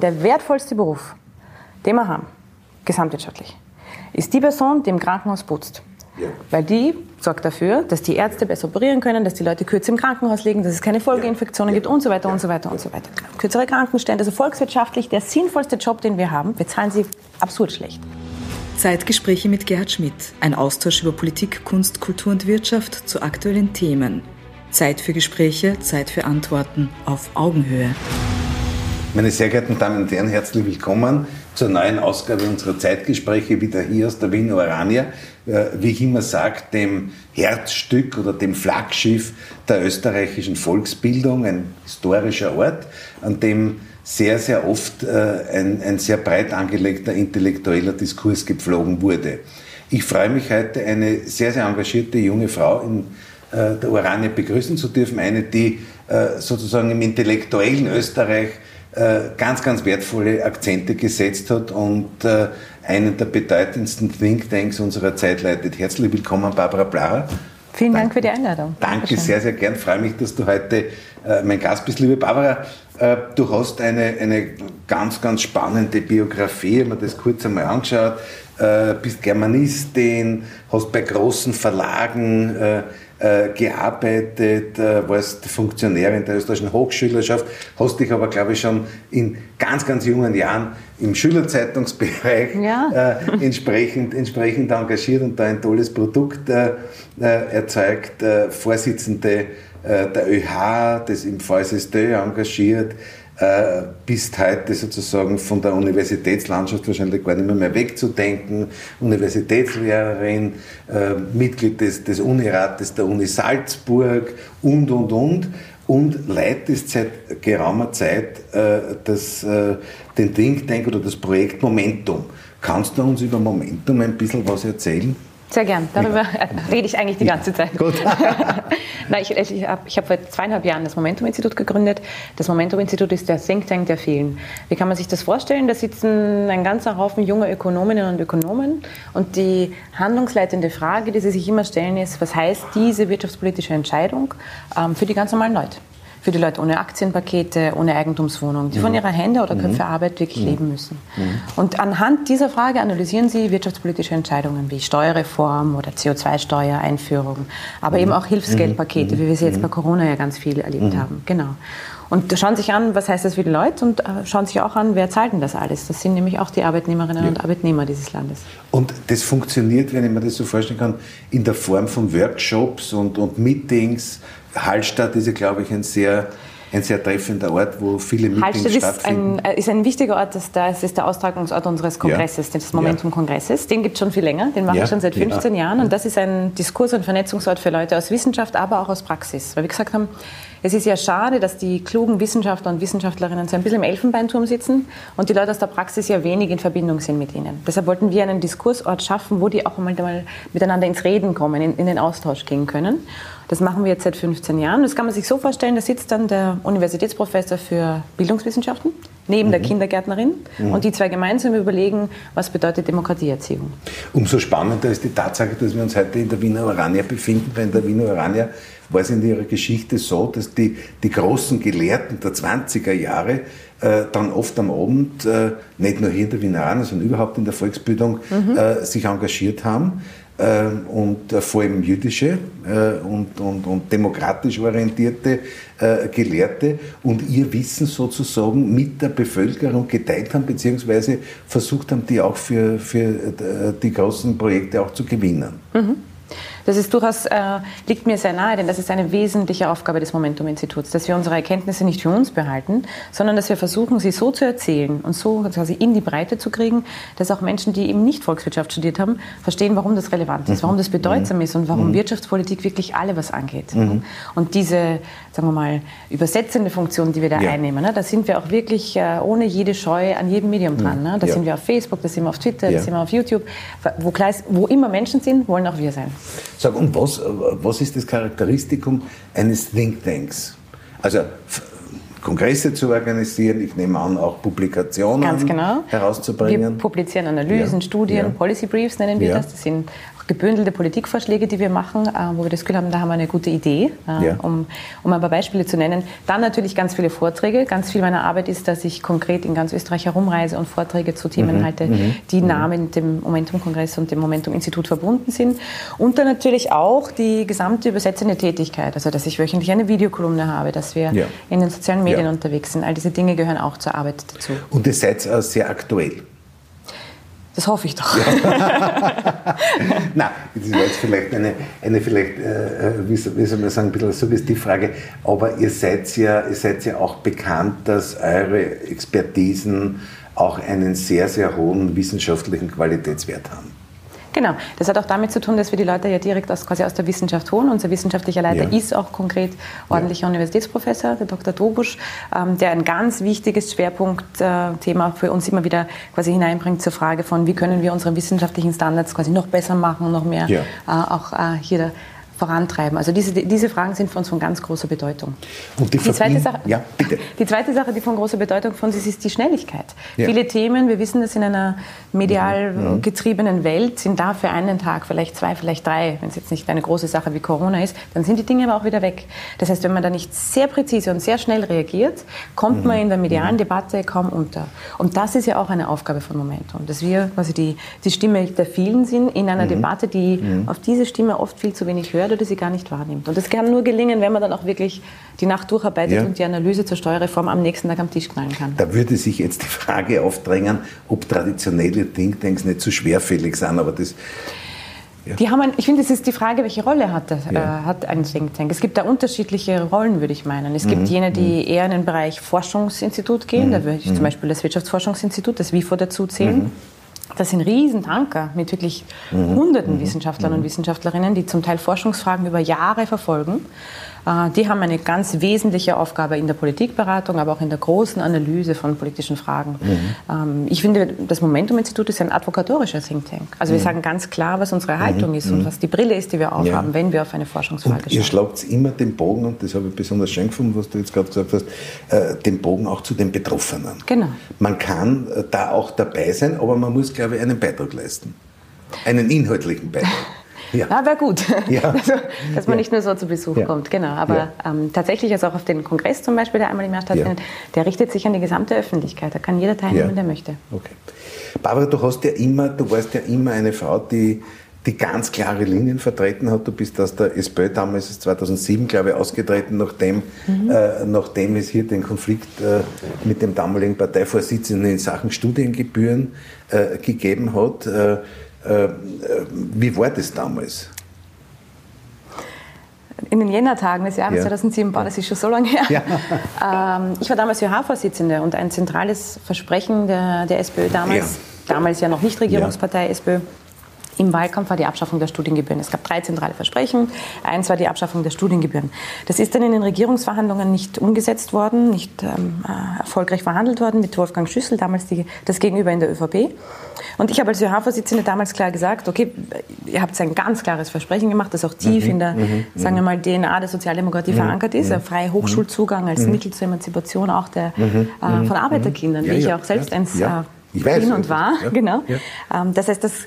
Der wertvollste Beruf, den wir haben, gesamtwirtschaftlich, ist die Person, die im Krankenhaus putzt. Ja. Weil die sorgt dafür, dass die Ärzte besser operieren können, dass die Leute kürzer im Krankenhaus liegen, dass es keine Folgeinfektionen ja. gibt und so weiter und so weiter und so weiter. Kürzere Krankenstände, also volkswirtschaftlich der sinnvollste Job, den wir haben. Wir zahlen sie absurd schlecht. Zeitgespräche mit Gerhard Schmidt. Ein Austausch über Politik, Kunst, Kultur und Wirtschaft zu aktuellen Themen. Zeit für Gespräche, Zeit für Antworten auf Augenhöhe. Meine sehr geehrten Damen und Herren, herzlich willkommen zur neuen Ausgabe unserer Zeitgespräche wieder hier aus der Wiener Orania. Äh, wie ich immer sage, dem Herzstück oder dem Flaggschiff der österreichischen Volksbildung, ein historischer Ort, an dem sehr, sehr oft äh, ein, ein sehr breit angelegter intellektueller Diskurs gepflogen wurde. Ich freue mich heute, eine sehr, sehr engagierte junge Frau in äh, der Orania begrüßen zu dürfen, eine, die sozusagen im intellektuellen Österreich ganz, ganz wertvolle Akzente gesetzt hat und äh, einen der bedeutendsten Thinktanks unserer Zeit leitet. Herzlich willkommen, Barbara Blarer. Vielen Dank für die Einladung. Danke Dankeschön. sehr, sehr gern. Freue mich, dass du heute äh, mein Gast bist. Liebe Barbara, du hast eine, eine ganz, ganz spannende Biografie. Ich habe mir das kurz einmal angeschaut. bist Germanistin, hast bei großen Verlagen äh, gearbeitet, äh, warst Funktionärin der österreichischen Hochschülerschaft, hast dich aber, glaube ich, schon in ganz, ganz jungen Jahren im Schülerzeitungsbereich ja. äh, entsprechend, entsprechend engagiert und da ein tolles Produkt äh, äh erzeugt. Äh, Vorsitzende der ÖH, des im VSSD engagiert, äh, bist heute sozusagen von der Universitätslandschaft wahrscheinlich gar nicht mehr, mehr wegzudenken. Universitätslehrerin, äh, Mitglied des, des Unirates der Uni Salzburg und, und, und. Und leitest seit geraumer Zeit äh, das, äh, den Think Tank oder das Projekt Momentum. Kannst du uns über Momentum ein bisschen was erzählen? Sehr gern. Darüber ja. rede ich eigentlich die ganze Zeit. Gut. Nein, ich, ich habe hab vor zweieinhalb Jahren das Momentum-Institut gegründet. Das Momentum-Institut ist der Think Tank der vielen. Wie kann man sich das vorstellen? Da sitzen ein ganzer Haufen junger Ökonominnen und Ökonomen und die handlungsleitende Frage, die sie sich immer stellen, ist, was heißt diese wirtschaftspolitische Entscheidung ähm, für die ganz normalen Leute? Für die Leute ohne Aktienpakete, ohne Eigentumswohnung, die mhm. von ihrer Hände- oder mhm. Köpfearbeit wirklich mhm. leben müssen. Mhm. Und anhand dieser Frage analysieren sie wirtschaftspolitische Entscheidungen wie Steuerreform oder CO2-Steuereinführung, aber eben auch Hilfsgeldpakete, wie wir sie jetzt bei Corona ja ganz viel erlebt haben. Genau. Und schauen sich an, was heißt das für die Leute und äh, schauen sich auch an, wer zahlt denn das alles. Das sind nämlich auch die Arbeitnehmerinnen ja. und Arbeitnehmer dieses Landes. Und das funktioniert, wenn ich mir das so vorstellen kann, in der Form von Workshops und, und Meetings, Hallstatt ist ja, glaube ich, ein sehr ein sehr treffender Ort, wo viele Meetings Hallstatt stattfinden. Ist ein, äh, ist ein wichtiger Ort, das, da ist der Austragungsort unseres Kongresses, ja. des Momentum-Kongresses. Den gibt es schon viel länger, den mache ja. ich schon seit 15 ja. Jahren. Und das ist ein Diskurs- und Vernetzungsort für Leute aus Wissenschaft, aber auch aus Praxis. Weil wir gesagt haben, es ist ja schade, dass die klugen Wissenschaftler und Wissenschaftlerinnen so ein bisschen im Elfenbeinturm sitzen und die Leute aus der Praxis ja wenig in Verbindung sind mit ihnen. Deshalb wollten wir einen Diskursort schaffen, wo die auch einmal miteinander ins Reden kommen, in, in den Austausch gehen können. Das machen wir jetzt seit 15 Jahren. Das kann man sich so vorstellen, da sitzt dann der Universitätsprofessor für Bildungswissenschaften neben mhm. der Kindergärtnerin mhm. und die zwei gemeinsam überlegen, was bedeutet Demokratieerziehung. Umso spannender ist die Tatsache, dass wir uns heute in der Wiener Orania befinden, weil in der Wiener Orania war es in ihrer Geschichte so, dass die, die großen Gelehrten der 20er Jahre äh, dann oft am Abend, äh, nicht nur hier in der Wiener Orania, sondern überhaupt in der Volksbildung, mhm. äh, sich engagiert haben und äh, vor allem jüdische äh, und, und, und demokratisch orientierte äh, Gelehrte und ihr Wissen sozusagen mit der Bevölkerung geteilt haben, beziehungsweise versucht haben, die auch für, für die großen Projekte auch zu gewinnen. Mhm. Das ist durchaus, äh, liegt mir sehr nahe, denn das ist eine wesentliche Aufgabe des Momentum-Instituts, dass wir unsere Erkenntnisse nicht für uns behalten, sondern dass wir versuchen, sie so zu erzählen und so quasi in die Breite zu kriegen, dass auch Menschen, die eben nicht Volkswirtschaft studiert haben, verstehen, warum das relevant ist, warum das bedeutsam mhm. ist und warum mhm. Wirtschaftspolitik wirklich alle was angeht. Mhm. Und diese, sagen wir mal, übersetzende Funktion, die wir da ja. einnehmen, ne, da sind wir auch wirklich äh, ohne jede Scheu an jedem Medium dran. Ne? Da ja. sind wir auf Facebook, da sind wir auf Twitter, ja. da sind wir auf YouTube. Wo, wo immer Menschen sind, wollen auch wir sein. Sag, und was, was ist das Charakteristikum eines Think Tanks? Also Kongresse zu organisieren, ich nehme an, auch Publikationen Ganz genau. herauszubringen. Wir publizieren Analysen, ja. Studien, ja. Policy Briefs nennen wir ja. das. Das sind gebündelte Politikvorschläge, die wir machen, äh, wo wir das Gefühl haben, da haben wir eine gute Idee, äh, ja. um, um ein paar Beispiele zu nennen. Dann natürlich ganz viele Vorträge. Ganz viel meiner Arbeit ist, dass ich konkret in ganz Österreich herumreise und Vorträge zu Themen mhm. halte, mhm. die mhm. nah mit dem Momentum-Kongress und dem Momentum-Institut verbunden sind. Und dann natürlich auch die gesamte übersetzende Tätigkeit, also dass ich wöchentlich eine Videokolumne habe, dass wir ja. in den sozialen Medien ja. unterwegs sind. All diese Dinge gehören auch zur Arbeit dazu. Und ihr seid äh, sehr aktuell. Das hoffe ich doch. Nein, das war jetzt vielleicht eine, eine vielleicht, äh, äh, wie, soll man sagen, ein bisschen Suggestivfrage, aber ihr seid, ja, ihr seid ja auch bekannt, dass eure Expertisen auch einen sehr, sehr hohen wissenschaftlichen Qualitätswert haben. Genau, das hat auch damit zu tun, dass wir die Leute ja direkt aus, quasi aus der Wissenschaft holen. Unser wissenschaftlicher Leiter ja. ist auch konkret ordentlicher ja. Universitätsprofessor, der Dr. Dobusch, ähm, der ein ganz wichtiges Schwerpunktthema äh, für uns immer wieder quasi hineinbringt zur Frage von, wie können wir unsere wissenschaftlichen Standards quasi noch besser machen, noch mehr ja. äh, auch äh, hier vorantreiben. Also diese, diese Fragen sind für uns von ganz großer Bedeutung. Und die, die zweite Sache, ja, bitte. Die zweite Sache, die von großer Bedeutung für uns ist, ist die Schnelligkeit. Ja. Viele Themen, wir wissen das in einer medial mhm. mhm. getriebenen Welt, sind da für einen Tag, vielleicht zwei, vielleicht drei. Wenn es jetzt nicht eine große Sache wie Corona ist, dann sind die Dinge aber auch wieder weg. Das heißt, wenn man da nicht sehr präzise und sehr schnell reagiert, kommt mhm. man in der medialen mhm. Debatte kaum unter. Und das ist ja auch eine Aufgabe von Momentum, dass wir quasi die, die Stimme der vielen sind in einer mhm. Debatte, die mhm. auf diese Stimme oft viel zu wenig hört oder sie gar nicht wahrnimmt. Und das kann nur gelingen, wenn man dann auch wirklich die Nacht durcharbeitet ja. und die Analyse zur Steuerreform am nächsten Tag am Tisch knallen kann. Da würde sich jetzt die Frage aufdrängen, ob traditionelle Thinktanks nicht zu schwerfällig sind, aber das ja. Die haben ein, ich finde, es ist die Frage, welche Rolle hat, das, ja. äh, hat ein Think Tank. Es gibt da unterschiedliche Rollen, würde ich meinen. Es gibt mhm. jene, die mhm. eher in den Bereich Forschungsinstitut gehen. Mhm. Da würde ich mhm. zum Beispiel das Wirtschaftsforschungsinstitut, das WIFO dazu zählen. Mhm. Das sind Riesentanker mit wirklich mhm. hunderten mhm. Wissenschaftlern und Wissenschaftlerinnen, die zum Teil Forschungsfragen über Jahre verfolgen die haben eine ganz wesentliche Aufgabe in der Politikberatung, aber auch in der großen Analyse von politischen Fragen. Mhm. Ähm, ich finde, das Momentum-Institut ist ein advokatorischer Think Tank. Also wir mhm. sagen ganz klar, was unsere Haltung mhm. ist und mhm. was die Brille ist, die wir aufhaben, ja. wenn wir auf eine Forschungsfrage und Ihr schlagt immer den Bogen, und das habe ich besonders schön gefunden, was du jetzt gerade gesagt hast, äh, den Bogen auch zu den Betroffenen. Genau. Man kann äh, da auch dabei sein, aber man muss, glaube ich, einen Beitrag leisten. Einen inhaltlichen Beitrag. Ja, ja wäre gut. Ja. Also, dass man ja. nicht nur so zu Besuch ja. kommt, genau. Aber ähm, tatsächlich, also auch auf den Kongress zum Beispiel, der einmal im Jahr stattfindet, der richtet sich an die gesamte Öffentlichkeit. Da kann jeder teilnehmen, der möchte. Okay. Barbara, du hast ja immer, du warst ja immer eine Frau, die die ganz klare Linien vertreten hat. Du bist aus der SPÖ damals 2007, glaube ich, ausgetreten, nachdem, mhm. äh, nachdem es hier den Konflikt äh, mit dem damaligen Parteivorsitzenden in Sachen Studiengebühren äh, gegeben hat. Äh, äh, wie war das damals? in den Jännertagen des Jahres ja. 2007, boah, das ist schon so lange her. Ja. Ähm, ich war damals ÖH-Vorsitzende und ein zentrales Versprechen der, der SPÖ damals, ja. damals ja noch nicht Regierungspartei SPÖ, im Wahlkampf war die Abschaffung der Studiengebühren. Es gab drei zentrale Versprechen. Eins war die Abschaffung der Studiengebühren. Das ist dann in den Regierungsverhandlungen nicht umgesetzt worden, nicht ähm, äh, erfolgreich verhandelt worden mit Wolfgang Schüssel, damals die, das Gegenüber in der ÖVP. Und ich habe als ÖH-Vorsitzende damals klar gesagt, okay, ihr habt ein ganz klares Versprechen gemacht, das auch tief mhm, in der, mhm, sagen wir mal, DNA der Sozialdemokratie mhm, verankert ist, ein freier Hochschulzugang als Mittel zur Emanzipation auch der, äh, von Arbeiterkindern, ja, wie ich auch selbst ja, eins ja. Äh, bin und war. Genau. Ähm, das heißt, das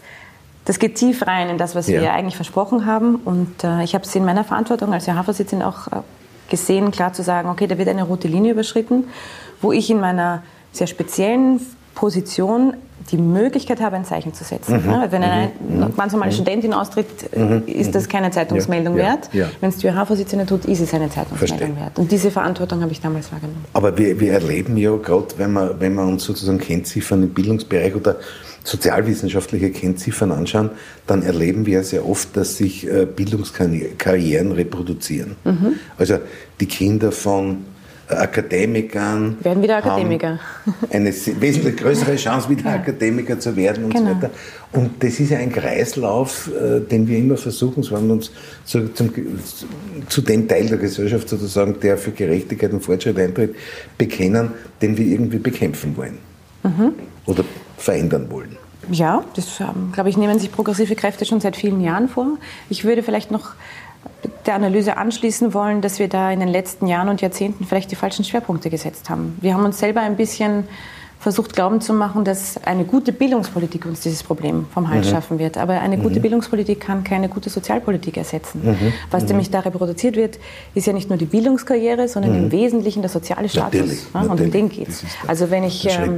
das geht tief rein in das, was ja. wir eigentlich versprochen haben. Und äh, ich habe es in meiner Verantwortung als JH-Vorsitzende auch äh, gesehen, klar zu sagen, okay, da wird eine rote Linie überschritten, wo ich in meiner sehr speziellen Position die Möglichkeit habe, ein Zeichen zu setzen. Mhm. Ja, wenn eine mhm. ganz normale mhm. Studentin austritt, mhm. ist das keine Zeitungsmeldung ja. wert. Ja. Wenn es die ÖH-Vorsitzende tut, ist es eine Zeitungsmeldung Verstehen. wert. Und diese Verantwortung habe ich damals wahrgenommen. Aber wir, wir erleben ja gerade, wenn wir, wenn wir uns sozusagen Kennziffern im Bildungsbereich oder sozialwissenschaftliche Kennziffern anschauen, dann erleben wir sehr oft, dass sich äh, Bildungskarrieren reproduzieren. Mhm. Also die Kinder von Akademikern werden wieder Akademiker. eine wesentlich größere Chance, wieder ja. Akademiker zu werden und genau. so weiter. Und das ist ja ein Kreislauf, äh, den wir immer versuchen, so uns zu, zum, zu dem Teil der Gesellschaft sozusagen, der für Gerechtigkeit und Fortschritt eintritt, bekennen, den wir irgendwie bekämpfen wollen. Mhm. Oder verändern wollen. Ja, das, ähm, glaube ich, nehmen sich progressive Kräfte schon seit vielen Jahren vor. Ich würde vielleicht noch der Analyse anschließen wollen, dass wir da in den letzten Jahren und Jahrzehnten vielleicht die falschen Schwerpunkte gesetzt haben. Wir haben uns selber ein bisschen versucht glauben zu machen, dass eine gute Bildungspolitik uns dieses Problem vom Hals mhm. schaffen wird. Aber eine gute mhm. Bildungspolitik kann keine gute Sozialpolitik ersetzen. Mhm. Was mhm. nämlich da reproduziert wird, ist ja nicht nur die Bildungskarriere, sondern im mhm. Wesentlichen der soziale Status. Natürlich, ja, und um den geht es. Also wenn ich, ähm,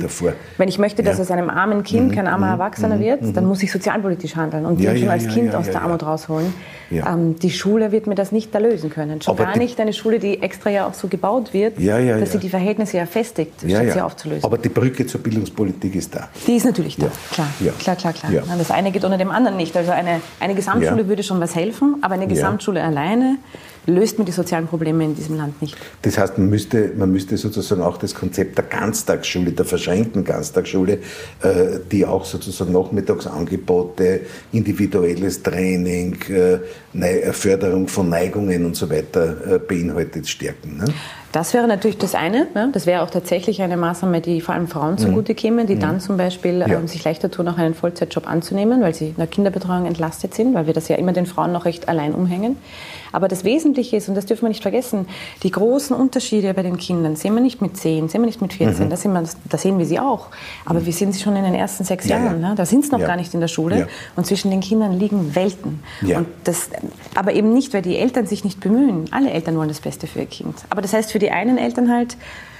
wenn ich möchte, dass ja. aus einem armen Kind kein armer Erwachsener wird, dann muss ich sozialpolitisch handeln und ja, den schon als Kind aus der Armut rausholen. Ähm, die Schule wird mir das nicht erlösen können. Schon Aber gar nicht eine Schule, die extra ja auch so gebaut wird, dass sie die Verhältnisse ja festigt, statt sie aufzulösen. Aber die Brücke zur Bildungspolitik ist da. Die ist natürlich da, ja. klar, ja. klar, klar, klar. Ja. Das eine geht ohne dem anderen nicht. Also eine, eine Gesamtschule würde schon was helfen, aber eine Gesamtschule alleine löst mir die sozialen Probleme in diesem Land nicht. Das heißt, man müsste, man müsste sozusagen auch das Konzept der Ganztagsschule, der verschränkten Ganztagsschule, äh, die auch sozusagen Nachmittagsangebote, individuelles Training, äh, Förderung von Neigungen und so weiter äh, beinhaltet, stärken. Ne? Das wäre natürlich das eine. Ne? Das wäre auch tatsächlich eine Maßnahme, die vor allem Frauen zugute mhm. käme, die mhm. dann zum Beispiel ja. ähm, sich leichter tun, auch einen Vollzeitjob anzunehmen, weil sie in der Kinderbetreuung entlastet sind, weil wir das ja immer den Frauen noch recht allein umhängen. Aber das Wesentliche ist, und das dürfen wir nicht vergessen, die großen Unterschiede bei den Kindern sehen wir nicht mit 10, sehen wir nicht mit 14, mhm. da, sehen wir, da sehen wir sie auch. Aber mhm. wir sehen sie schon in den ersten sechs ja, Jahren. Ja. Ne? Da sind sie noch ja. gar nicht in der Schule. Und zwischen den Kindern liegen Welten. Und das, aber eben nicht, weil die Eltern sich nicht bemühen. Alle Eltern wollen das Beste für ihr Kind. Aber das heißt für die einen Eltern halt,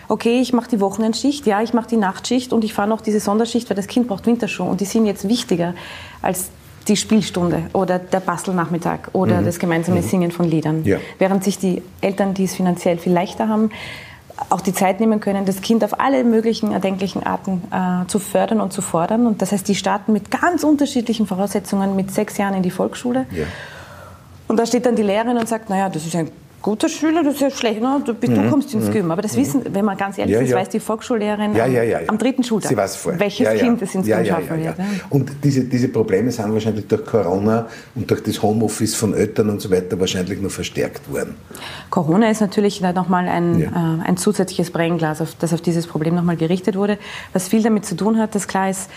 okay, ich mache die Wochenendschicht, ja, ich mache die Nachtschicht und ich fahre noch diese Sonderschicht, weil das Kind braucht Winterschuhe und die sind jetzt wichtiger als die Spielstunde oder der Bastelnachmittag oder mhm. das gemeinsame mhm. Singen von Liedern. Ja. Während sich die Eltern, die es finanziell viel leichter haben, auch die Zeit nehmen können, das Kind auf alle möglichen erdenklichen Arten äh, zu fördern und zu fordern. Und das heißt, die starten mit ganz unterschiedlichen Voraussetzungen mit sechs Jahren in die Volksschule. Ja. Und da steht dann die Lehrerin und sagt, naja, das ist ein guter Schüler, das ist ja schlecht, ne? du, du mhm. kommst ins mhm. Gym. Aber das mhm. wissen, wenn man ganz ehrlich ja, ist, ja. weiß die Volksschullehrerin ja, am dritten Schultag, Sie weiß vorher. welches Kind es ins Gym schaffen wird. Und diese, diese Probleme sind wahrscheinlich durch Corona und durch das Homeoffice von Eltern und so weiter wahrscheinlich noch verstärkt worden. Corona ist natürlich nochmal ein, äh, ein zusätzliches Brennglas, auf, das auf dieses Problem nochmal gerichtet wurde, was viel damit zu tun hat, dass klar ist,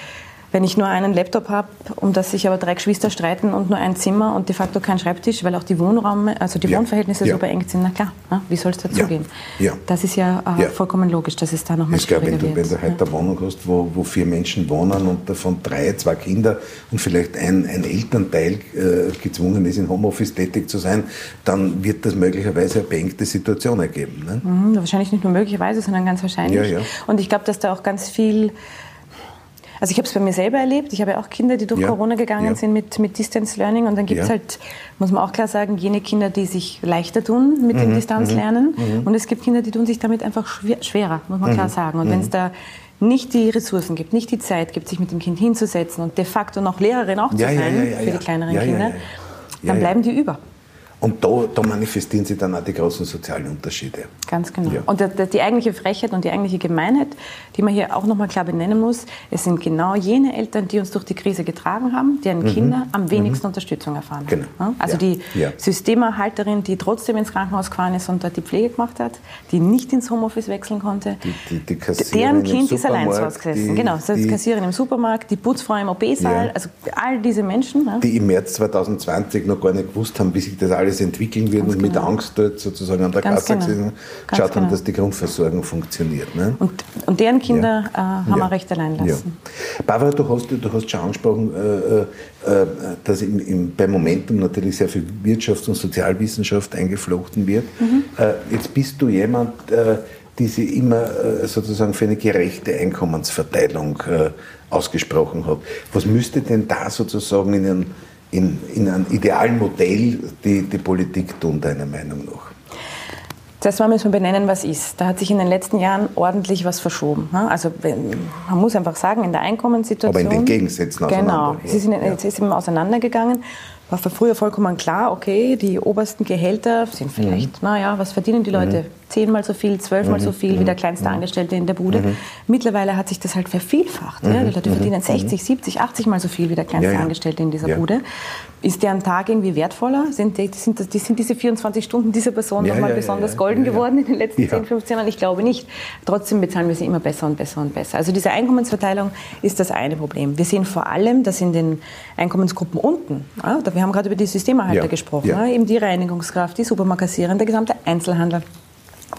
wenn ich nur einen Laptop habe, um das sich aber drei Geschwister streiten und nur ein Zimmer und de facto kein Schreibtisch, weil auch die Wohnraum, also die ja. Wohnverhältnisse ja. so beengt sind, na klar, ne? wie soll es dazugehen? Ja. Das ist ja, äh, vollkommen logisch, dass es da nochmal schwieriger wenn du, Wenn du heute eine Wohnung hast, wo, wo vier Menschen wohnen und davon drei, zwei Kinder und vielleicht ein, ein Elternteil äh, gezwungen ist, in Homeoffice tätig zu sein, dann wird das möglicherweise eine beengte Situation ergeben. Ne? Mhm, wahrscheinlich nicht nur möglicherweise, sondern ganz wahrscheinlich. Und ich glaube, dass da auch ganz viel also ich habe es bei mir selber erlebt. Ich habe ja auch Kinder, die durch ja. Corona gegangen ja. sind mit, mit Distance Learning. Und dann gibt es halt, muss man auch klar sagen, jene Kinder, die sich leichter tun mit mhm. dem Distanzlernen. Mhm. Und es gibt Kinder, die tun sich damit einfach schwer, schwerer, muss man mhm. klar sagen. Und wenn es mhm. da nicht die Ressourcen gibt, nicht die Zeit gibt, sich mit dem Kind hinzusetzen und de facto noch Lehrerin auch zu sein für die kleineren Kinder, dann bleiben die über. Und da, da, manifestieren sich dann auch die großen sozialen Unterschiede. Ganz genau. Ja. Und die, die eigentliche Frechheit und die eigentliche Gemeinheit, die man hier auch nochmal klar benennen muss, es sind genau jene Eltern, die uns durch die Krise getragen haben, deren mhm. Kinder am mhm. wenigsten mhm. Unterstützung erfahren haben. Genau. Also ja. die ja. Systemerhalterin, die trotzdem ins Krankenhaus gefahren ist und dort die Pflege gemacht hat, die nicht ins Homeoffice wechseln konnte, die, die, deren Kind ist allein zu Hause gesessen. genau, das die Kassiererin im Supermarkt, die Putzfrau im OP-Saal, also all diese Menschen. Die im März 2020 noch gar nicht gewusst haben, wie sich das alles alles entwickeln wird Ganz und genau. mit Angst dort sozusagen an der Ganz Kasse genau. geschaut genau. haben, dass die Grundversorgung funktioniert. Ne? Und, und deren Kinder ja. äh, haben ja. wir recht allein lassen. Ja. Barbara, du hast, du hast schon angesprochen, äh, äh, dass im, im, beim Momentum natürlich sehr viel Wirtschafts- und Sozialwissenschaft eingeflochten wird. Mhm. Äh, jetzt bist du jemand, äh, die sich immer äh, sozusagen für eine gerechte Einkommensverteilung ausgesprochen hat. Was müsste denn da sozusagen in Ihren in, in einem idealen Modell die, die Politik tun, deiner Meinung nach? Zuerst mal müssen wir benennen, was ist. Da hat sich in den letzten Jahren ordentlich was verschoben. Also man muss einfach sagen, in der Einkommenssituation. Aber in den Gegensätzen auseinander. Genau, sie sind, ja. es ist eben auseinandergegangen war früher vollkommen klar, okay, die obersten Gehälter sind vielleicht, mhm. naja, was verdienen die Leute? Mhm. Zehnmal so viel, zwölfmal mhm. so viel wie der mhm. kleinste mhm. Angestellte in der Bude. Mhm. Mittlerweile hat sich das halt vervielfacht. Ja? Die Leute verdienen 60, 70, 80 mal so viel wie der kleinste ja, ja. Angestellte in dieser Bude. Ist deren Tag irgendwie wertvoller? Sind, die, sind, das, sind diese 24 Stunden dieser Person ja, nochmal besonders golden geworden in den letzten 10, 15 Jahren? Ich glaube nicht. Trotzdem bezahlen wir sie immer besser und besser und besser. Also diese Einkommensverteilung ist das eine Problem. Wir sehen vor allem, dass in den Einkommensgruppen unten, ja, wir haben gerade über die Systemerhalter ja. gesprochen, ja. eben die Reinigungskraft, die Supermarkassierer, der gesamte Einzelhandel,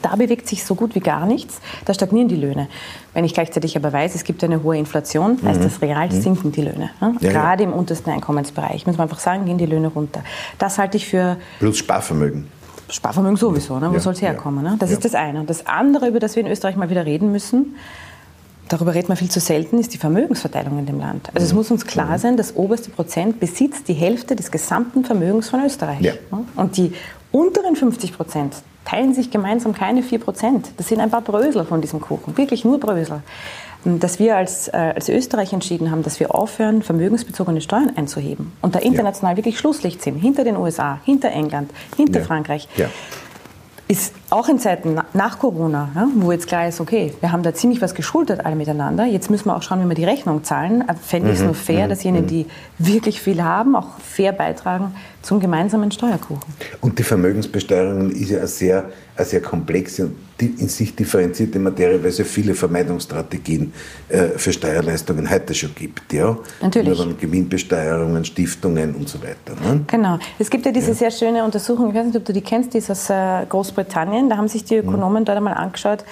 Da bewegt sich so gut wie gar nichts. Da stagnieren die Löhne. Wenn ich gleichzeitig aber weiß, es gibt eine hohe Inflation, heißt mhm. das real mhm. sinken die Löhne. Ja? Ja, Gerade ja. im untersten Einkommensbereich, muss man einfach sagen, gehen die Löhne runter. Das halte ich für... Plus Sparvermögen. Sparvermögen sowieso, ne? wo soll es herkommen? Ne? Das ist das eine. Und das andere, über das wir in Österreich mal wieder reden müssen, darüber redet man viel zu selten, ist die Vermögensverteilung in dem Land. Also es mhm. muss uns klar sein, das oberste Prozent besitzt die Hälfte des gesamten Vermögens von Österreich. Ja. Und die unteren 50 Prozent teilen sich gemeinsam keine 4 Prozent. Das sind ein paar Brösel von diesem Kuchen, wirklich nur Brösel. Dass wir als, äh, als Österreich entschieden haben, dass wir aufhören, vermögensbezogene Steuern einzuheben und da international ja. wirklich Schlusslicht sind, hinter den USA, hinter England, hinter ja. Frankreich. Ja ist auch in Zeiten nach Corona, ja, wo jetzt klar ist, okay, wir haben da ziemlich was geschuldet alle miteinander, jetzt müssen wir auch schauen, wie wir die Rechnung zahlen. Äh, fände ich es mhm. nur fair, mhm. dass jene, mhm. die wirklich viel haben, auch fair beitragen zum gemeinsamen Steuerkuchen. Und die Vermögensbesteuerung ist ja sehr, eine sehr komplexe und in sich differenzierte Materie, weil es ja viele Vermeidungsstrategien äh, für Steuerleistungen heute schon gibt. Ja? Natürlich. Dann Gewinnbesteuerungen, Stiftungen und so weiter. Ne? Genau. Es gibt ja diese ja. sehr schöne Untersuchung, ich weiß nicht, ob du die kennst, die ist aus äh, Großbritannien. Da haben sich die Ökonomen mhm. dort einmal angeschaut,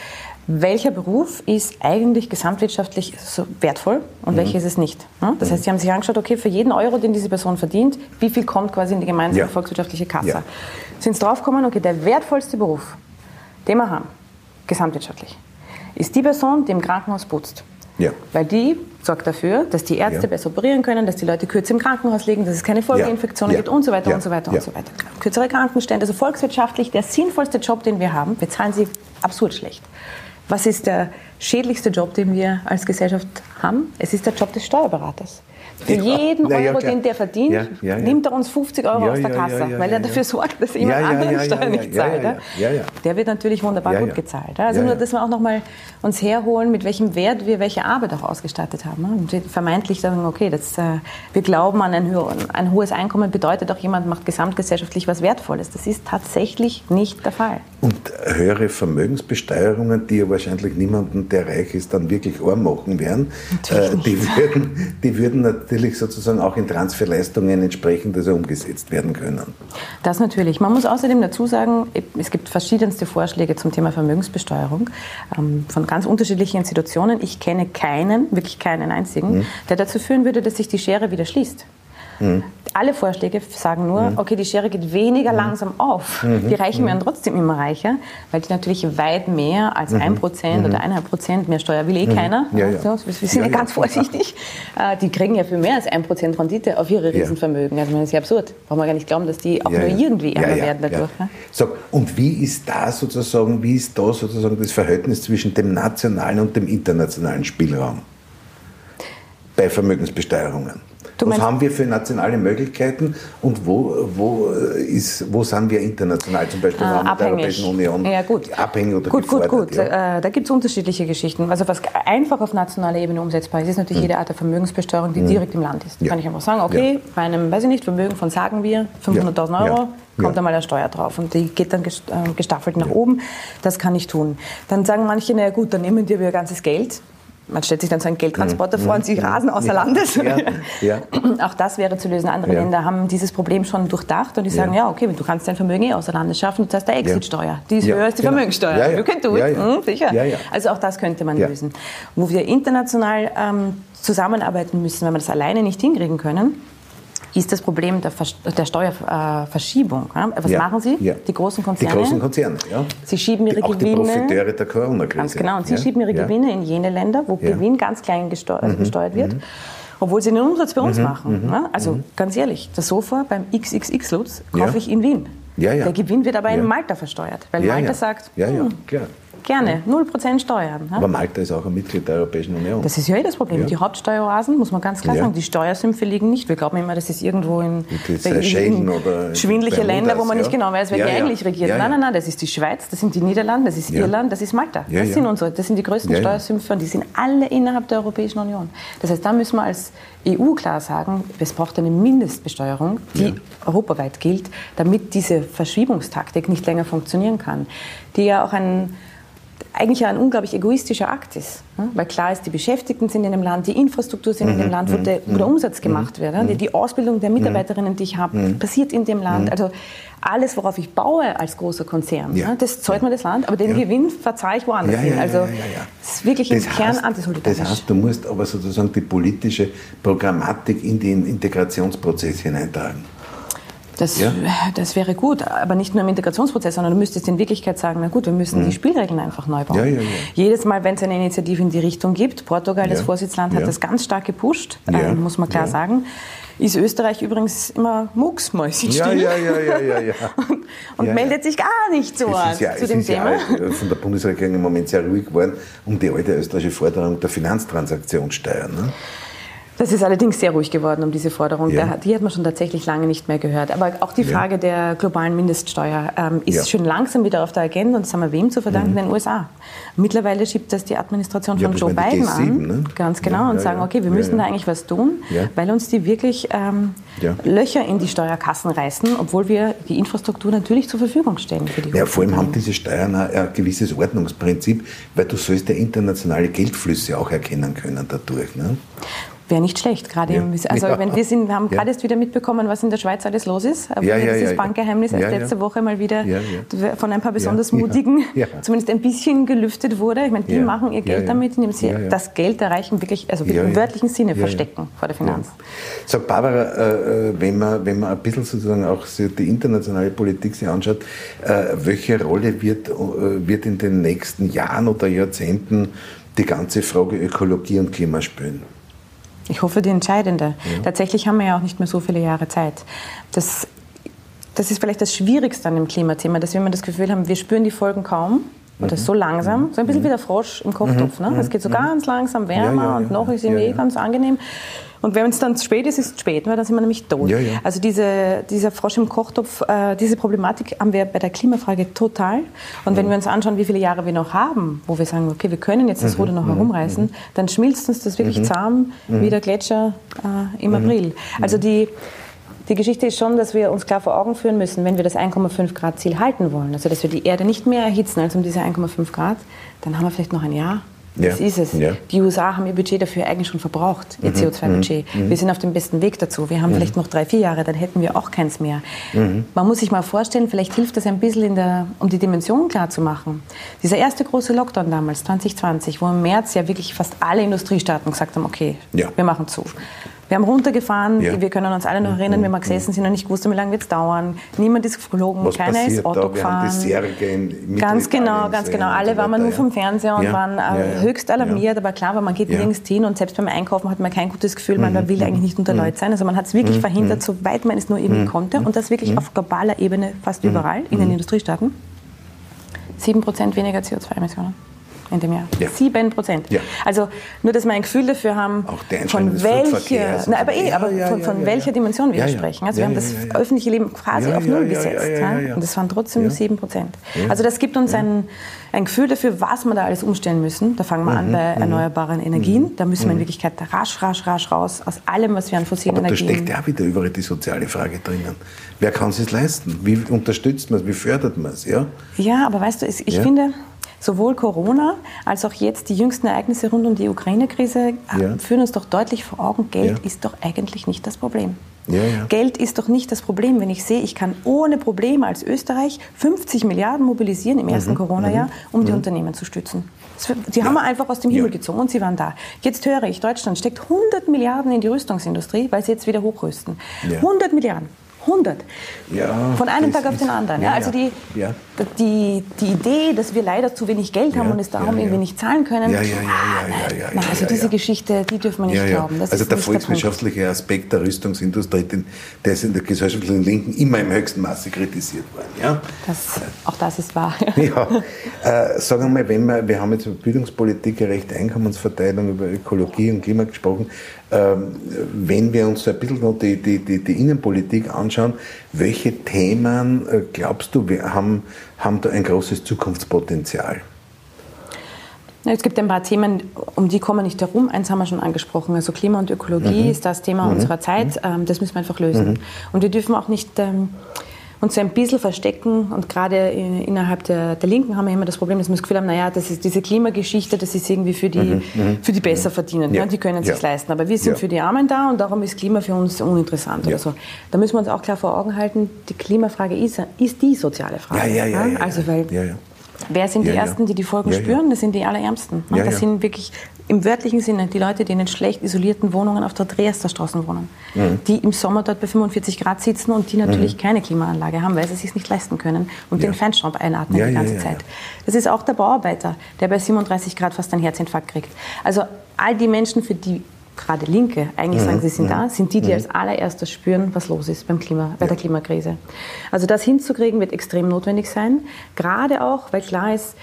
welcher Beruf ist eigentlich gesamtwirtschaftlich so wertvoll und mhm. welcher ist es nicht. Ne? Das heißt, sie haben sich angeschaut, okay, für jeden Euro, den diese Person verdient, wie viel kommt quasi in die gemeinsame ja. volkswirtschaftliche Kasse. Ja. Sind sie draufgekommen, okay, der wertvollste Beruf, den wir haben, gesamtwirtschaftlich, ist die Person, die im Krankenhaus putzt. Ja. Weil die sorgt dafür, dass die Ärzte ja. besser operieren können, dass die Leute kürzer im Krankenhaus liegen, dass es keine Folgeinfektionen ja. gibt und so weiter und so weiter und so weiter. Kürzere Krankenstände, also volkswirtschaftlich der sinnvollste Job, den wir haben. Wir zahlen sie absurd schlecht. Was ist der schädlichste Job, den wir als Gesellschaft haben? Es ist der Job des Steuerberaters. Für jeden ja, Euro, den der verdient, ja, nimmt er uns 50 Euro aus der Kasse, weil er dafür sorgt, dass jemand anderen Steuern nicht zahlt. Der wird natürlich wunderbar gut gezahlt. Also nur, dass wir auch nochmal uns herholen, mit welchem Wert wir welche Arbeit auch ausgestattet haben. Und vermeintlich sagen, okay, das, äh, wir glauben an ein, ein hohes Einkommen bedeutet auch, jemand macht gesamtgesellschaftlich was Wertvolles. Das ist tatsächlich nicht der Fall. Und höhere Vermögensbesteuerungen, die ja wahrscheinlich niemanden, der reich ist, dann wirklich arm machen werden, äh, die, würden, die würden natürlich sozusagen auch in Transferleistungen entsprechend also umgesetzt werden können. Das natürlich. Man muss außerdem dazu sagen, es gibt verschiedenste Vorschläge zum Thema Vermögensbesteuerung ähm, von ganz unterschiedlichen Institutionen. Ich kenne keinen, wirklich keinen einzigen, mhm. der dazu führen würde, dass sich die Schere wieder schließt. Mhm. Alle Vorschläge sagen nur, mhm. okay, die Schere geht weniger mhm. langsam auf. Mhm. Die Reichen werden trotzdem immer reicher, weil die natürlich weit mehr als ein Prozent oder eineinhalb Prozent mehr Steuer will eh keiner. Ja, ja. wir sind ja, ganz vorsichtig. Äh, die kriegen ja viel mehr als ein Prozent Rendite auf ihre Riesenvermögen. Also das ist ja absurd. Brauchen wir gar nicht glauben, dass die auch nur irgendwie ärmer werden dadurch. So, und wie ist da sozusagen, wie ist da sozusagen das Verhältnis zwischen dem nationalen und dem internationalen Spielraum bei Vermögensbesteuerungen? Du Was haben wir für nationale Möglichkeiten und wo, wo, ist, wo sind wir international, zum Beispiel ah, mit der Europäischen Union ja, gut. abhängig oder Gut, gut, gut. Ja? Äh, da gibt es unterschiedliche Geschichten. Also was einfach auf nationaler Ebene umsetzbar ist, ist natürlich mhm. jede Art der Vermögensbesteuerung, die mhm. direkt im Land ist. Ja. Kann ich einfach sagen, okay, ja. bei einem, weiß ich nicht, Vermögen von, sagen wir, 500.000 Euro, kommt einmal eine Steuer drauf und die geht dann äh, gestaffelt nach oben. Das kann ich tun. Dann sagen manche, naja gut, dann nehmen wir ihr ganzes Geld man stellt sich dann so einen Geldtransporter mhm. vor und sie rasen außer ja. Landes. Ja. Ja. Auch das wäre zu lösen. Andere Länder haben dieses Problem schon durchdacht und die sagen, ja, okay, du kannst dein Vermögen eh außer Landes schaffen, du zahlst der Exitsteuer. Die ist höher als die genau. Vermögenssteuer. Ja, You can do it. Mhm, sicher. Also auch das könnte man lösen. Wo wir international ähm, zusammenarbeiten müssen, wenn wir das alleine nicht hinkriegen können, ist das Problem der, der Steuerverschiebung. Was ja, machen Sie? Ja. Die großen Konzerne? Die großen Konzerne, ja. Sie schieben ihre die, auch Gewinne. Die Profiteure der Corona-Krise. Ganz genau. Und Sie schieben Ihre Gewinne in jene Länder, wo Gewinn ganz klein gesteuert, mhm. besteuert wird. Mhm. Obwohl sie den Umsatz bei uns mhm. machen. Mhm. Also mhm. ganz ehrlich, das Sofa beim XXX-Lutz kaufe ich in Wien. Der Gewinn wird aber in Malta versteuert, weil Malta sagt, ja, ja, hm, klar. Gerne, 0% Steuern. Aber Malta ist auch ein Mitglied der Europäischen Union. Das ist ja eh das Problem. Ja. Die Hauptsteueroasen, muss man ganz klar ja. sagen, die Steuersümpfe liegen nicht. Wir glauben immer, das ist irgendwo in, in oder schwindliche Länder, wo man nicht genau weiß, wer die eigentlich regiert. Nein, nein, nein, das ist die Schweiz, das sind die Niederlande, das ist Irland, das ist Malta. Das sind unsere, das sind die größten Steuersümpfe und die sind alle innerhalb der Europäischen Union. Das heißt, da müssen wir als EU klar sagen, es braucht eine Mindestbesteuerung, die europaweit gilt, damit diese Verschiebungstaktik nicht länger funktionieren kann, die ja auch ein eigentlich ein unglaublich egoistischer Akt ist. Weil klar ist, die Beschäftigten sind in dem Land, die Infrastruktur sind in dem mhm. Land, wo der, wo der Umsatz gemacht wird. Die Ausbildung der Mitarbeiterinnen, die ich habe, passiert in dem Land. Also alles, worauf ich baue als großer Konzern, ja. das zahlt mir das Land, aber den ja. Gewinn verzahle ich woanders hin. Also das ist wirklich das im heißt, Kern antisolidarisch. Das heißt, du musst aber sozusagen die politische Programmatik in den Integrationsprozess hineintragen. Das, ja. das wäre gut, aber nicht nur im Integrationsprozess, sondern du müsstest in Wirklichkeit sagen, na gut, wir müssen mhm. die Spielregeln einfach neu bauen. Ja, ja, Jedes Mal, wenn es eine Initiative in die Richtung gibt, Portugal, das Vorsitzland, hat das ganz stark gepusht, äh, muss man klar sagen ist Österreich übrigens immer mucksmäusig ja, ja, ja, ja, ja, ja. und, und meldet sich gar nicht so an zu dem Thema. Von der Bundesregierung im Moment sehr ruhig geworden um die alte österreichische Forderung der Finanztransaktionssteuer. Ne? Das ist allerdings sehr ruhig geworden um diese Forderung. Ja. Die hat man schon tatsächlich lange nicht mehr gehört. Aber auch die Frage ja. der globalen Mindeststeuer ähm, ist ja. schon langsam wieder auf der Agenda und das haben wir wem zu verdanken? Mhm. Den USA. Mittlerweile schiebt das die Administration von Joe Biden G7, an. Ne? Ganz genau. und sagen, okay, wir müssen da eigentlich was tun, weil uns die wirklich ähm, Löcher in die Steuerkassen reißen, obwohl wir die Infrastruktur natürlich zur Verfügung stellen für die Ja, vor allem haben diese Steuern ein gewisses Ordnungsprinzip, weil du sollst ja internationale Geldflüsse auch erkennen können dadurch. Ne? Wäre nicht schlecht, gerade ja. also ja. wenn wir sind, wir haben gerade jetzt wieder mitbekommen, was in der Schweiz alles los ist. Aber ja, das Bankgeheimnis erst letzte Woche mal wieder von ein paar besonders mutigen zumindest ein bisschen gelüftet wurde. Ich meine, die machen ihr Geld damit, indem sie das Geld erreichen, wirklich, also im wörtlichen Sinne verstecken vor der Finanz. Sag Barbara, äh, äh, wenn man wenn man ein bisschen sozusagen auch die internationale Politik sich anschaut, äh, welche Rolle wird wird in den nächsten Jahren oder Jahrzehnten die ganze Frage Ökologie und Klima spielen? Ich hoffe, die entscheidende. Ja. Tatsächlich haben wir ja auch nicht mehr so viele Jahre Zeit. Das, das ist vielleicht das Schwierigste an dem Klimathema, dass wir immer das Gefühl haben, wir spüren die Folgen kaum oder mhm. so langsam, so ein bisschen mhm. wie der Frosch im Kochtopf. Ne? Es geht so mhm. ganz langsam wärmer ja, ja, und noch ist ihm eh ganz angenehm. Und wenn es dann zu spät ist, ist es spät, weil dann sind wir nämlich tot. Ja, ja. Also diese, dieser Frosch im Kochtopf, äh, diese Problematik haben wir bei der Klimafrage total. Und wenn wir uns anschauen, wie viele Jahre wir noch haben, wo wir sagen, okay, wir können jetzt das mhm. Ruder noch mhm. herumreißen, mhm. dann schmilzt uns das wirklich mhm. zahm mhm. wie der Gletscher äh, im April. Also die, die Geschichte ist schon, dass wir uns klar vor Augen führen müssen, wenn wir das 1,5 Grad Ziel halten wollen, also dass wir die Erde nicht mehr erhitzen als um diese 1,5 Grad, dann haben wir vielleicht noch ein Jahr ja. Das ist es. Ja. Die USA haben ihr Budget dafür eigentlich schon verbraucht, ihr mhm. CO2-Budget. Mhm. Wir sind auf dem besten Weg dazu. Wir haben mhm. vielleicht noch drei, vier Jahre, dann hätten wir auch keins mehr. Mhm. Man muss sich mal vorstellen, vielleicht hilft das ein bisschen, der, um die Dimension klar zu machen. Dieser erste große Lockdown damals, 2020, wo im März ja wirklich fast alle Industriestaaten gesagt haben, okay, ja. wir machen zu. Wir haben runtergefahren, ja. wir können uns alle noch erinnern, wie wir gesessen sind und nicht gewusst, wie lange wird es dauern. Niemand ist geflogen, Was keiner ist Auto da? gefahren. Haben ganz genau, ganz genau. Alle waren wir nur vom Fernseher und ja. waren äh, höchst alarmiert, aber klar, weil man geht nirgends hin und selbst beim Einkaufen hat man kein gutes Gefühl, man mhm. will eigentlich nicht unter mhm. Leute sein. Also man hat es wirklich mhm. verhindert, mhm. soweit man es nur irgendwie mhm. konnte und das wirklich mhm. auf globaler Ebene fast überall in den Industriestaaten. 7% weniger CO2-Emissionen in dem Jahr. Ja. Sieben Prozent. Ja. Also nur, dass wir ein Gefühl dafür haben, von welcher, na, aber eh, aber ja, von, von welcher Dimension wir sprechen. Also wir haben das öffentliche Leben quasi auf Null gesetzt. Und das waren trotzdem nur sieben Prozent. Also das gibt uns ein, ein Gefühl dafür, was wir da alles umstellen müssen. Da fangen wir mhm. an bei mhm. erneuerbaren Energien. Mhm. Da müssen wir in mhm. Wirklichkeit rasch, rasch, rasch raus aus allem, was wir an fossilen aber Energien... da steckt ja auch wieder überall die soziale Frage drinnen. Wer kann es leisten? Wie unterstützt man es? Wie fördert man es? Ja? ja, aber weißt du, ich finde sowohl Corona als auch jetzt die jüngsten Ereignisse rund um die Ukraine-Krise ja. führen uns doch deutlich vor Augen, Geld ja. ist doch eigentlich nicht das Problem. Ja, Geld ist doch nicht das Problem, wenn ich sehe, ich kann ohne Probleme als Österreich 50 Milliarden mobilisieren im ersten mhm. Corona-Jahr, um mhm. die Unternehmen zu stützen. Die haben wir einfach aus dem Himmel gezogen und sie waren da. Jetzt höre ich, Deutschland steckt 100 Milliarden in die Rüstungsindustrie, weil sie jetzt wieder hochrüsten. 100 Milliarden. 100. Ja, Von einem Tag auf den anderen. Ja, also die, ja. die, die Idee, dass wir leider zu wenig Geld haben und es darum irgendwie nicht zahlen können. Ja, ja, ja, ja, ja, also diese Geschichte, die dürfen wir nicht glauben. Das also der volkswirtschaftliche der Aspekt der Rüstungsindustrie, der ist in der gesellschaftlichen Linken immer im höchsten Maße kritisiert worden. Ja? Das, auch das ist wahr. Ja. Äh, sagen wir mal, wenn wir, wir haben jetzt über Bildungspolitik, gerechte Einkommensverteilung, über Ökologie und Klima gesprochen. Ähm, wenn wir uns ein bisschen noch die, die, die, die Innenpolitik anschauen, welche Themen, äh, glaubst du, haben, haben da ein großes Zukunftspotenzial? Es gibt ein paar Themen, um die kommen wir nicht herum. Eins haben wir schon angesprochen. Also Klima und Ökologie mhm. ist das Thema mhm. unserer Zeit. Mhm. Ähm, das müssen wir einfach lösen. Mhm. Und wir dürfen auch nicht uns so ein bisschen verstecken und gerade innerhalb der, der Linken haben wir immer das Problem, dass wir das Gefühl haben, naja, das ist diese Klimageschichte, das ist irgendwie für die, mhm, mhm. für die besser verdienen, ja. die können es ja. sich leisten. Aber wir sind ja. für die Armen da und darum ist Klima für uns uninteressant oder so. Da müssen wir uns auch klar vor Augen halten, die Klimafrage ist, ist die soziale Frage. Ja, ja, ja. Also weil Wer sind die Ersten, die die Folgen spüren? Das sind die Allerärmsten. das sind wirklich im wörtlichen Sinne die Leute, die in den schlecht isolierten Wohnungen auf der Dresdner Straße wohnen, mhm. die im Sommer dort bei 45 Grad sitzen und die natürlich mhm. keine Klimaanlage haben, weil sie es sich nicht leisten können und ja. den Feinstaub einatmen ja, die ganze ja, Zeit. Das ist auch der Bauarbeiter, der bei 37 Grad fast einen Herzinfarkt kriegt. Also all die Menschen, für die gerade Linke eigentlich mhm. sagen, sie sind mhm. da, sind die, die mhm. als allererstes spüren, was los ist beim Klima, bei der Klimakrise. Also das hinzukriegen wird extrem notwendig sein, gerade auch, weil klar ist,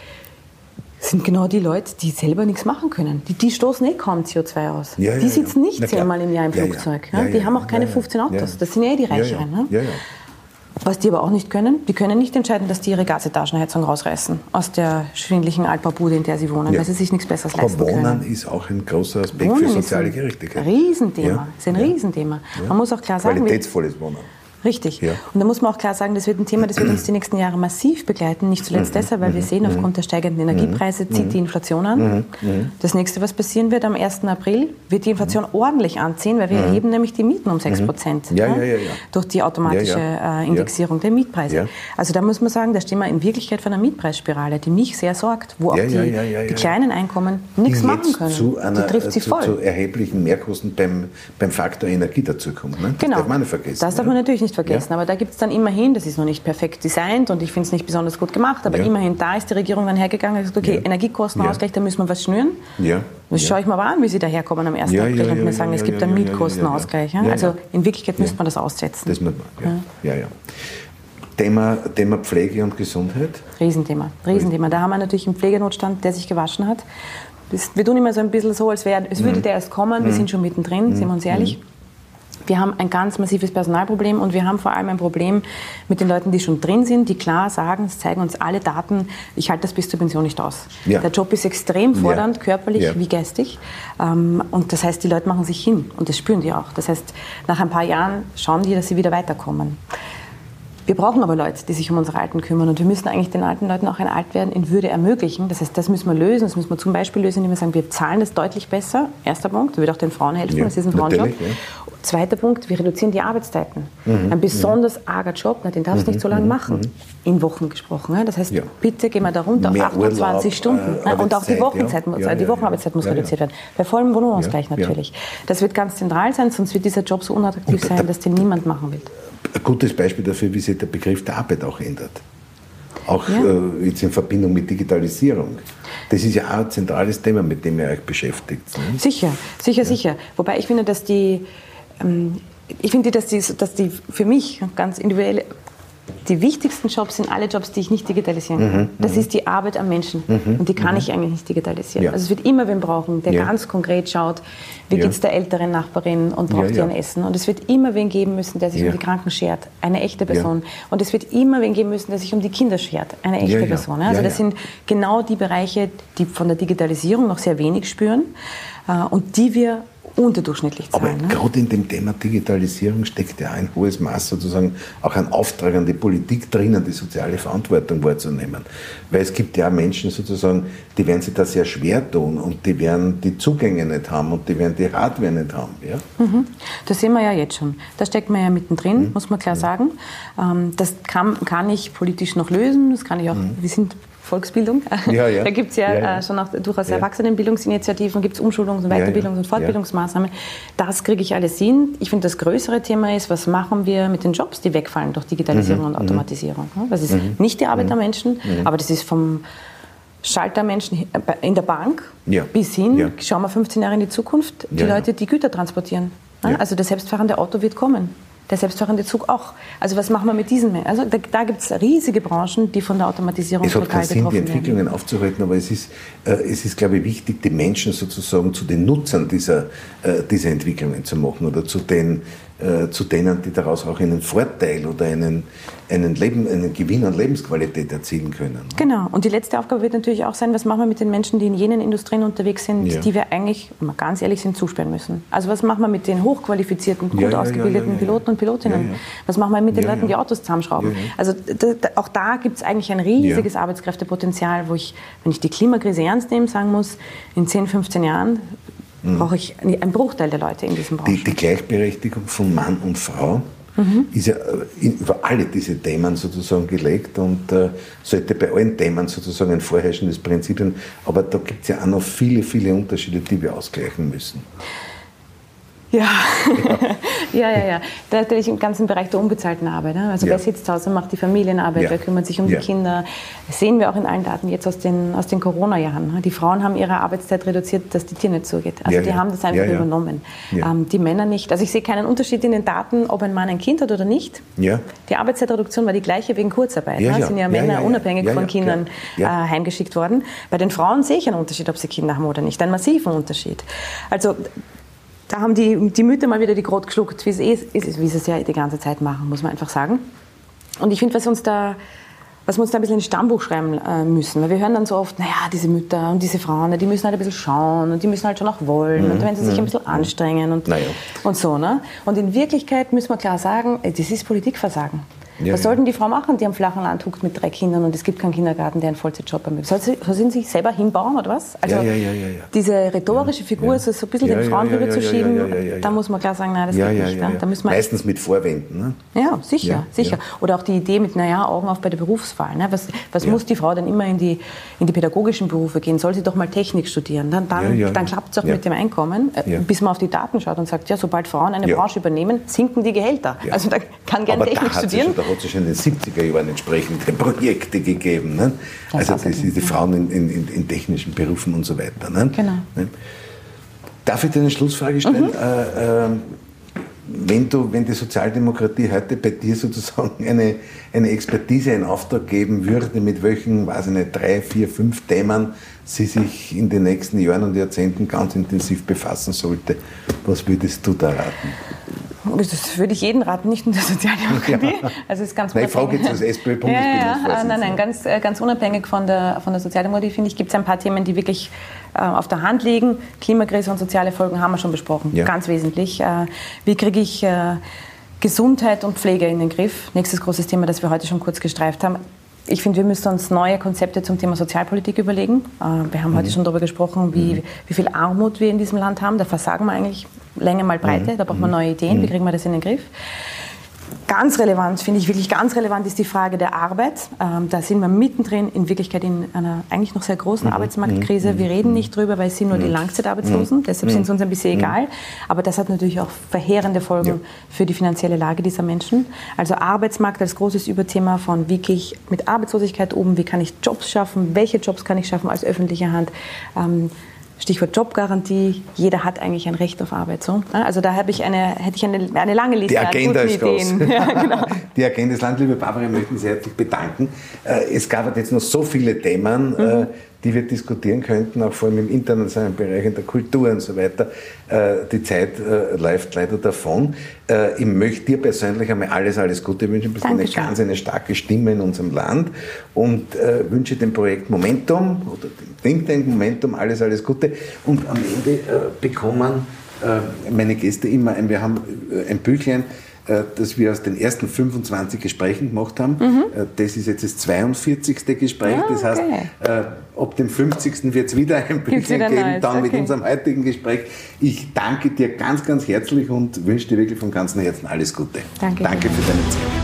sind genau die Leute, die selber nichts machen können. Die, die stoßen eh kaum CO2 aus. Ja, die sitzen ja. nicht zehnmal im Jahr im Flugzeug. die haben auch keine 15 Autos. Das sind eh die Reicheren. Was die aber auch nicht können, die können nicht entscheiden, dass die ihre Gasetagenheizung rausreißen aus der schwindlichen Altbaubude, in der sie wohnen, weil sie sich nichts Besseres leisten aber Wohnen können. ist auch ein großer Aspekt Wohnen für soziale Gerechtigkeit. Riesenthema. Ja. Ist ein Riesenthema. Man muss auch klar sagen, qualitätsvolles Wohnen. Richtig. Ja. Und da muss man auch klar sagen, das wird ein Thema, das wird uns die nächsten Jahre massiv begleiten. Nicht zuletzt mhm. deshalb, weil wir mhm. sehen, mhm. aufgrund der steigenden Energiepreise zieht die Inflation an. Das nächste, was passieren wird am 1. April, wird die Inflation ordentlich anziehen, weil wir erheben nämlich die Mieten um 6 Prozent. Ja, ja, durch die automatische äh, Indexierung der Mietpreise. Also da muss man sagen, da stehen wir in Wirklichkeit vor einer Mietpreisspirale, die mich sehr sorgt, wo auch die, die kleinen Einkommen nichts machen können. Zu einer, die trifft sie zu, voll. zu erheblichen Mehrkosten beim, beim Faktor Energie dazukommen. Ne? Das genau. darf man nicht vergessen. Das darf man natürlich nicht vergessen. Ja. Aber da gibt es dann immerhin, das ist noch nicht perfekt designt und ich finde es nicht besonders gut gemacht, aber ja. immerhin da ist die Regierung dann hergegangen und gesagt, okay. Energiekostenausgleich, da müssen wir was schnüren. Ja. Das schaue ich mal an, wie Sie daherkommen am 1. April und mir sagen, es gibt einen Mietkostenausgleich. Also in Wirklichkeit müsste man das aussetzen. Das man, ja. ja. Thema, Thema Pflege und Gesundheit? Riesenthema, Riesenthema. Da haben wir natürlich einen Pflegenotstand, der sich gewaschen hat. Das, wir tun immer so ein bisschen so, als, wär, als würde mhm. der erst kommen. Wir mhm. sind schon mittendrin, mhm. sind wir uns ehrlich. Wir haben ein ganz massives Personalproblem und wir haben vor allem ein Problem mit den Leuten, die schon drin sind, die klar sagen, es zeigen uns alle Daten, ich halte das bis zur Pension nicht aus. Ja. Der Job ist extrem fordernd, ja. körperlich ja. wie geistig. Ähm, und das heißt, die Leute machen sich hin und das spüren die auch. Das heißt, nach ein paar Jahren schauen die, dass sie wieder weiterkommen. Wir brauchen aber Leute, die sich um unsere Alten kümmern und wir müssen eigentlich den alten Leuten auch ein Altwerden in Würde ermöglichen. Das heißt, das müssen wir lösen. Das müssen wir zum Beispiel lösen, indem wir sagen, wir zahlen das deutlich besser. Erster Punkt, das wird auch den Frauen helfen, ja, das ist ein Frauenjob. Ja. Zweiter Punkt, wir reduzieren die Arbeitszeiten. Mhm. Ein besonders mhm. arger Job, na, den darfst du mhm. nicht so lange mhm. machen. Mhm. In Wochen gesprochen. Das heißt, ja. bitte gehen wir da runter Mehr auf 28 Urlaub, Stunden. Äh, und auch die Wochenzeit, ja. die Wochenarbeitszeit muss reduziert werden. Bei vollem Wohnausgleich natürlich. Das wird ganz zentral sein, sonst wird dieser Job so unattraktiv sein, dass den niemand machen will ein gutes Beispiel dafür, wie sich der Begriff der Arbeit auch ändert. Auch ja. äh, jetzt in Verbindung mit Digitalisierung. Das ist ja auch ein zentrales Thema, mit dem ihr euch beschäftigt. Ne? Sicher, sicher, ja. sicher. Wobei ich finde, dass die, ich finde, dass die, dass die für mich ganz individuell die wichtigsten Jobs sind alle Jobs, die ich nicht digitalisieren kann. Mhm, das mhm. ist die Arbeit am Menschen. Mhm, und die kann mhm. ich eigentlich nicht digitalisieren. Ja. Also es wird immer wen brauchen, der ja. ganz konkret schaut, wie ja. geht es der älteren Nachbarin und braucht ja, ihr ein Essen. Und es wird immer wen geben müssen, der sich um die Kranken schert. Eine echte Person. Und es wird immer wen geben müssen, der sich um die Kinder schert. Eine echte Person. Also das sind genau die Bereiche, die von der Digitalisierung noch sehr wenig spüren äh, und die wir unterdurchschnittlich zahlen. Aber ne? gerade in dem Thema Digitalisierung steckt ja ein hohes Maß sozusagen auch ein Auftrag an die Politik drinnen, die soziale Verantwortung wahrzunehmen. Weil es gibt ja Menschen sozusagen, die werden sich da sehr schwer tun und die werden die Zugänge nicht haben und die werden die Hardware nicht haben. Ja? Mhm. Das sehen wir ja jetzt schon. Da steckt man ja mittendrin, mhm. muss man klar mhm. sagen. Ähm, das kann, kann ich politisch noch lösen, das kann ich auch, mhm. wir sind Volksbildung. Ja, ja. Da gibt es ja, ja, äh, schon auch durchaus. Erwachsenenbildungsinitiativen, gibt es Umschulungs- und Weiterbildungs- und Fortbildungsmaßnahmen. Das kriege ich alles hin. Ich finde, das größere Thema ist, was machen wir mit den Jobs, die wegfallen durch Digitalisierung mhm. und mhm. Automatisierung. Das ist mhm. nicht die Arbeit der mhm. Menschen, mhm. aber das ist vom Schaltermenschen in der Bank bis hin, schauen wir 15 Jahre in die Zukunft, die Leute, die Güter transportieren. Also das selbstfahrende Auto wird kommen der selbstfahrende Zug auch. Also was machen wir mit diesen? Also da, da gibt es riesige Branchen, die von der Automatisierung es total betroffen werden. Es hat keinen Sinn, die Entwicklungen werden. aufzuhalten, aber es ist, äh, es ist, glaube ich, wichtig, die Menschen sozusagen zu den Nutzern dieser, äh, dieser Entwicklungen zu machen oder zu den äh, zu denen, die daraus auch einen Vorteil oder einen, einen, Leben, einen Gewinn an Lebensqualität erzielen können. Genau. Und die letzte Aufgabe wird natürlich auch sein, was machen wir mit den Menschen, die in jenen Industrien unterwegs sind, ja. die wir eigentlich, wenn wir ganz ehrlich sind, zusperren müssen. Also was machen wir mit den hochqualifizierten, gut ja, ausgebildeten Piloten und Pilotinnen? Was machen wir mit den Leuten, die Autos zusammenschrauben? Also da, da, auch da gibt es eigentlich ein riesiges Arbeitskräftepotenzial, wo ich, wenn ich die Klimakrise ernst nehme, sagen muss, in 10, 15 Jahren mhm. brauche ich einen Bruchteil der Leute in diesem Bereich. Die, die Gleichberechtigung von Mann und Frau mhm. ist ja äh, über alle diese Themen sozusagen gelegt und äh, sollte bei allen Themen sozusagen ein vorherrschendes Prinzip sein. Aber da gibt es ja auch noch viele, viele Unterschiede, die wir ausgleichen müssen. Ja. ja, ja, ja. Da natürlich im ganzen Bereich der unbezahlten Arbeit. Ne? Also ja. wer sitzt zu Hause macht die Familienarbeit, ja. wer kümmert sich um ja. die Kinder. Das sehen wir auch in allen Daten jetzt aus den, aus den Corona-Jahren. Ne? Die Frauen haben ihre Arbeitszeit reduziert, dass die Tür nicht zugeht. Also die haben das einfach übernommen. Ähm, die Männer nicht. Also ich sehe keinen Unterschied in den Daten, ob ein Mann ein Kind hat oder nicht. Die Arbeitszeitreduktion war die gleiche wegen Kurzarbeit. Ja, ne? sind ja Männer unabhängig von Kindern äh, heimgeschickt worden. Bei den Frauen sehe ich einen Unterschied, ob sie Kinder haben oder nicht. Einen massiven Unterschied. Also da haben die, die Mütter mal wieder die Grot geschluckt, wie es, ist, wie sie es ja die ganze Zeit machen, muss man einfach sagen. Und ich finde, was uns da was wir uns da ein bisschen ins Stammbuch schreiben äh, müssen. Weil wir hören dann so oft, naja, diese Mütter und diese Frauen, die müssen halt ein bisschen schauen und die müssen halt schon auch wollen mhm. und wenn sie sich ein bisschen anstrengen und, naja. und so. Ne? Und in Wirklichkeit müssen wir klar sagen, das ist Politikversagen. Ja, Was sollten die Frau machen, die am flachen Land huckt mit drei Kindern und es gibt keinen Kindergarten, der einen Vollzeitjob ermöglicht? Soll sie, soll sie sich selber hinbauen oder was? Also ja, ja, diese rhetorische Figur so, so ein bisschen den Frauen rüberzuschieben, da muss man klar sagen, nein, das geht nicht. Ja, da müssen wir Meistens mit Vorwänden. Ne? Ja, sicher, sicher. Oder auch die Idee mit, naja, Augen auf bei der Berufswahl. Ne? Was, was muss die Frau denn immer in die, in die pädagogischen Berufe gehen? Soll sie doch mal Technik studieren? Dann, dann, dann klappt es auch mit dem Einkommen, äh, bis man auf die Daten schaut und sagt, ja, sobald Frauen eine Branche übernehmen, sinken die Gehälter. Also da kann gerne Technik studieren. Da hat sich schon in den 70er Jahren entsprechende Projekte gegeben. Ne? Also das ist die Frauen in, in, in, technischen Berufen und so weiter. Ne? Genau. Ne? Darf ich dir eine Schlussfrage stellen? Mhm. Äh, äh, wenn, du, wenn die Sozialdemokratie heute bei dir sozusagen eine, eine Expertise in Auftrag geben würde, mit welchen, weiß ich nicht, drei, vier, fünf Themen sie sich in den nächsten Jahren und Jahrzehnten ganz intensiv befassen sollte, was würdest du da raten? Das würde ich jeden raten, nicht nur der Sozialdemokratie. Ja. Also ist ganz nein, frage jetzt als SPÖ-Bundesbildungsvorsitzende. Ja, ja, nein, nein, ganz, äh, ganz unabhängig von der, von der Sozialdemokratie, finde ich, gibt es ein paar Themen, die wirklich äh, auf der Hand liegen. Klimakrise und soziale Folgen haben wir schon besprochen, ja. ganz wesentlich. Äh, wie kriege ich äh, Gesundheit und Pflege in den Griff? Nächstes großes Thema, das wir heute schon kurz gestreift haben. Ich finde, wir müssen uns neue Konzepte zum Thema Sozialpolitik überlegen. Äh, wir haben mhm. heute schon darüber gesprochen, wie, mhm. wie viel Armut wir in diesem Land haben. Da versagen wir eigentlich Länge mal Breite. Mhm. Da braucht man mhm. neue Ideen. Wie kriegen wir das in den Griff? Ganz relevant, finde ich wirklich ganz relevant, ist die Frage der Arbeit. Ähm, da sind wir mittendrin in Wirklichkeit in einer eigentlich noch sehr großen mhm. Arbeitsmarktkrise. Wir reden nicht drüber, weil es sind nur die Langzeitarbeitslosen. Deshalb sind es uns ein bisschen egal. Aber das hat natürlich auch verheerende Folgen ja. für die finanzielle Lage dieser Menschen. Also Arbeitsmarkt als großes Überthema von, wie gehe ich mit Arbeitslosigkeit um, wie kann ich Jobs schaffen, welche Jobs kann ich schaffen als öffentliche Hand. Ähm, Stichwort Jobgarantie, jeder hat eigentlich ein Recht auf Arbeit. So. Also da habe ich eine, hätte ich eine, eine lange Liste Die Agenda an guten ist Ideen. Ja, genau. Die Agenda ist lang, liebe Barbara, wir möchten Sie herzlich bedanken. Äh, es gab jetzt noch so viele Themen, äh, mhm die wir diskutieren könnten, auch vor allem im internationalen Bereich, in der Kultur und so weiter. Äh, die Zeit äh, läuft leider davon. Äh, ich möchte dir persönlich einmal alles, alles Gute wünschen. Du bist eine ganz eine starke Stimme in unserem Land und wünsche dem Projekt Momentum oder dem Think Tank Momentum alles, alles Gute. Und am Ende bekommen meine Gäste immer, ein, wir haben ein Büchlein, das wir aus den ersten 25 Gesprächen gemacht haben. Mhm. Äh, das ist jetzt das 42. Gespräch. Ah, das heißt, okay. Äh, ab dem 50. wird es wieder ein Büchlein geben, Neues. dann okay. mit unserem heutigen Gespräch. Ich danke dir ganz, ganz herzlich und wünsche dir wirklich von ganzem Herzen alles Gute. Danke. Danke für deine Zeit.